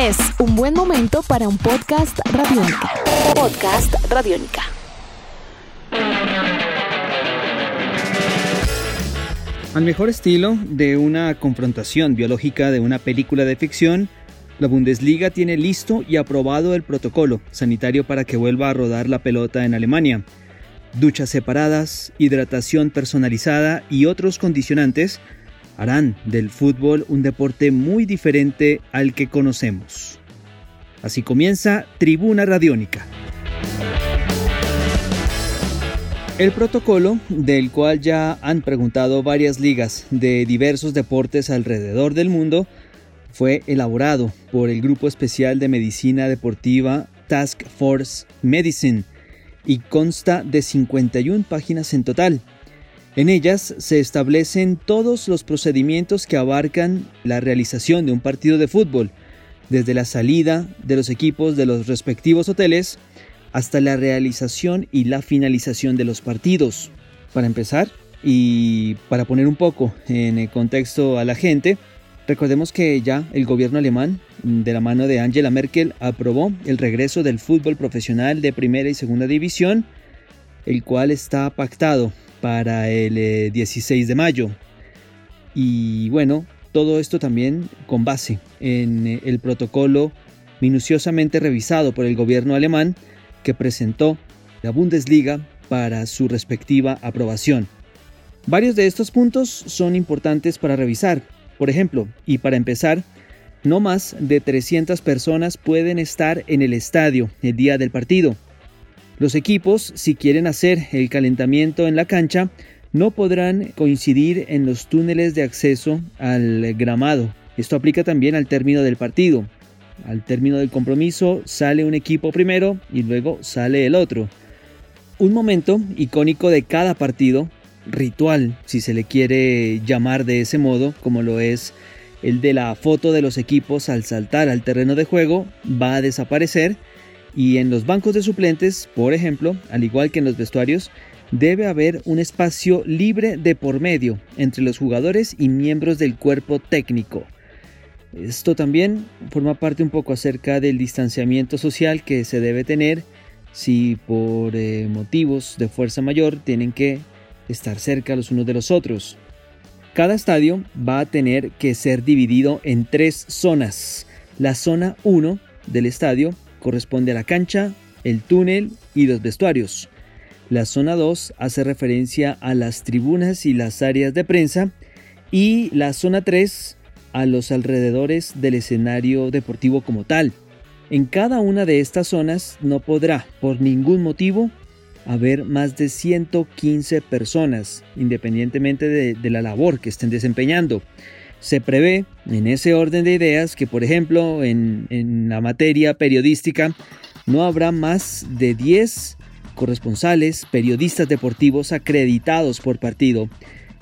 Es un buen momento para un podcast radiónica. Podcast radiónica. Al mejor estilo de una confrontación biológica de una película de ficción, la Bundesliga tiene listo y aprobado el protocolo sanitario para que vuelva a rodar la pelota en Alemania. Duchas separadas, hidratación personalizada y otros condicionantes harán del fútbol un deporte muy diferente al que conocemos. Así comienza Tribuna Radiónica. El protocolo, del cual ya han preguntado varias ligas de diversos deportes alrededor del mundo, fue elaborado por el Grupo Especial de Medicina Deportiva Task Force Medicine y consta de 51 páginas en total. En ellas se establecen todos los procedimientos que abarcan la realización de un partido de fútbol, desde la salida de los equipos de los respectivos hoteles hasta la realización y la finalización de los partidos. Para empezar, y para poner un poco en el contexto a la gente, recordemos que ya el gobierno alemán, de la mano de Angela Merkel, aprobó el regreso del fútbol profesional de primera y segunda división, el cual está pactado para el 16 eh, de mayo. Y bueno, todo esto también con base en eh, el protocolo minuciosamente revisado por el gobierno alemán que presentó la Bundesliga para su respectiva aprobación. Varios de estos puntos son importantes para revisar. Por ejemplo, y para empezar, no más de 300 personas pueden estar en el estadio el día del partido. Los equipos, si quieren hacer el calentamiento en la cancha, no podrán coincidir en los túneles de acceso al gramado. Esto aplica también al término del partido. Al término del compromiso sale un equipo primero y luego sale el otro. Un momento icónico de cada partido, ritual si se le quiere llamar de ese modo, como lo es el de la foto de los equipos al saltar al terreno de juego, va a desaparecer y en los bancos de suplentes, por ejemplo, al igual que en los vestuarios, debe haber un espacio libre de por medio entre los jugadores y miembros del cuerpo técnico. Esto también forma parte un poco acerca del distanciamiento social que se debe tener si por eh, motivos de fuerza mayor tienen que estar cerca los unos de los otros. Cada estadio va a tener que ser dividido en tres zonas. La zona 1 del estadio corresponde a la cancha, el túnel y los vestuarios. La zona 2 hace referencia a las tribunas y las áreas de prensa y la zona 3 a los alrededores del escenario deportivo como tal. En cada una de estas zonas no podrá, por ningún motivo, haber más de 115 personas, independientemente de, la labor que estén desempeñando. Se prevé, en ese orden de ideas, que por ejemplo en, la materia periodística no habrá más de 10 corresponsales, periodistas deportivos acreditados por partido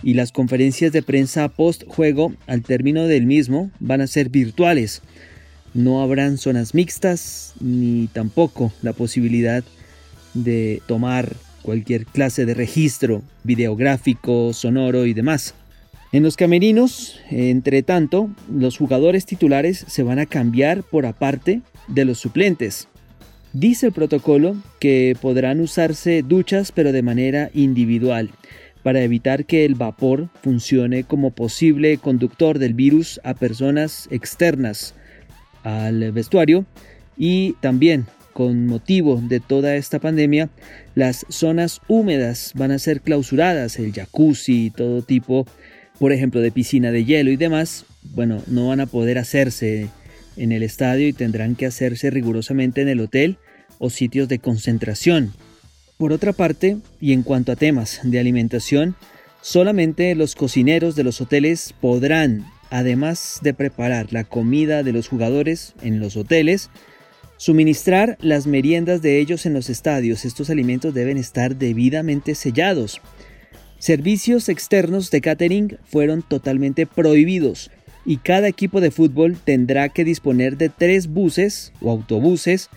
y las conferencias de prensa post juego al término del mismo van a ser virtuales. No habrán zonas mixtas ni tampoco la posibilidad de tomar cualquier clase de registro videográfico, sonoro y demás. En los camerinos, entre tanto, los jugadores titulares se van a cambiar por aparte de los suplentes. Dice el protocolo que podrán usarse duchas pero de manera individual para evitar que el vapor funcione como posible conductor del virus a personas externas al vestuario y también con motivo de toda esta pandemia, las zonas húmedas van a ser clausuradas, el jacuzzi y todo tipo de por ejemplo, de piscina de hielo y demás, bueno, no van a poder hacerse en el estadio y tendrán que hacerse rigurosamente en el hotel o sitios de concentración. Por otra parte, y en cuanto a temas de alimentación, solamente los cocineros de los hoteles podrán, además de preparar la comida de los jugadores en los hoteles, suministrar las meriendas de ellos en los estadios. Estos alimentos deben estar debidamente sellados Servicios externos de catering fueron totalmente prohibidos y cada equipo de fútbol tendrá que disponer de tres buses o autobuses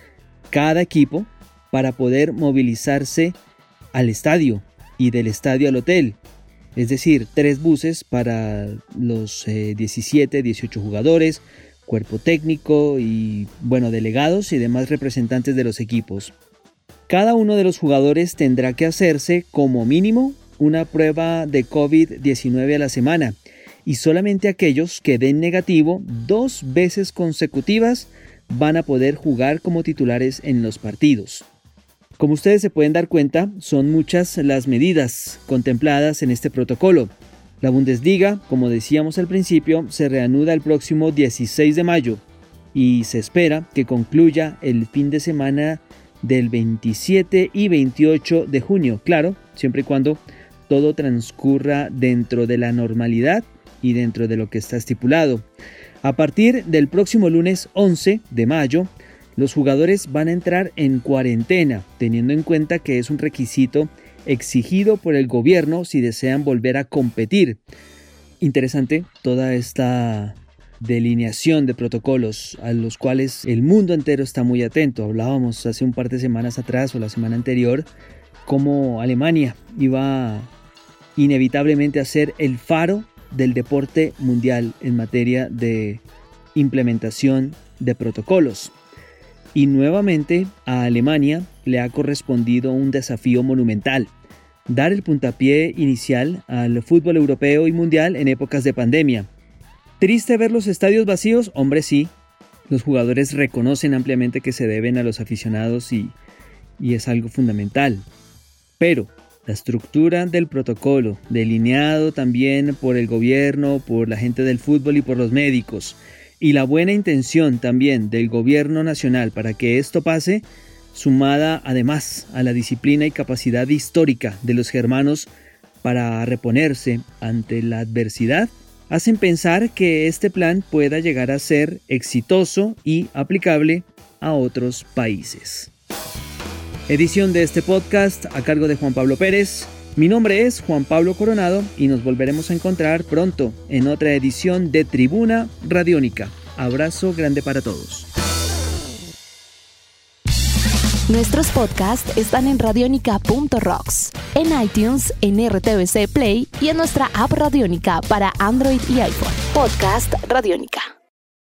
cada equipo para poder movilizarse al estadio y del estadio al hotel. Es decir, tres buses para los 17, eh, 18 jugadores, cuerpo técnico y, bueno, delegados y demás representantes de los equipos. Cada uno de los jugadores tendrá que hacerse como mínimo una prueba de COVID-19 a la semana y solamente aquellos que den negativo dos veces consecutivas van a poder jugar como titulares en los partidos. Como ustedes se pueden dar cuenta, son muchas las medidas contempladas en este protocolo. La Bundesliga, como decíamos al principio, se reanuda el próximo 16 de mayo y se espera que concluya el fin de semana del 27 y 28 de junio, claro, siempre y cuando todo transcurra dentro de la normalidad y dentro de lo que está estipulado. A partir del próximo lunes 11 de mayo, los jugadores van a entrar en cuarentena, teniendo en cuenta que es un requisito exigido por el gobierno si desean volver a competir. Interesante toda esta delineación de protocolos a los cuales el mundo entero está muy atento. Hablábamos hace un par de semanas atrás o la semana anterior cómo Alemania iba inevitablemente a ser el faro del deporte mundial en materia de implementación de protocolos. Y nuevamente a Alemania le ha correspondido un desafío monumental, dar el puntapié inicial al fútbol europeo y mundial en épocas de pandemia. Triste ver los estadios vacíos, hombre sí, los jugadores reconocen ampliamente que se deben a los aficionados y, y es algo fundamental. Pero la estructura del protocolo, delineado también por el gobierno, por la gente del fútbol y por los médicos, y la buena intención también del gobierno nacional para que esto pase, sumada además a la disciplina y capacidad histórica de los germanos para reponerse ante la adversidad, hacen pensar que este plan pueda llegar a ser exitoso y aplicable a otros países. Edición de este podcast a cargo de Juan Pablo Pérez. Mi nombre es Juan Pablo Coronado y nos volveremos a encontrar pronto en otra edición de Tribuna Radiónica. Abrazo grande para todos. Nuestros podcasts están en radionica.rocks, en iTunes, en RTVC Play y en nuestra app Radionica para Android y iPhone. Podcast Radionica.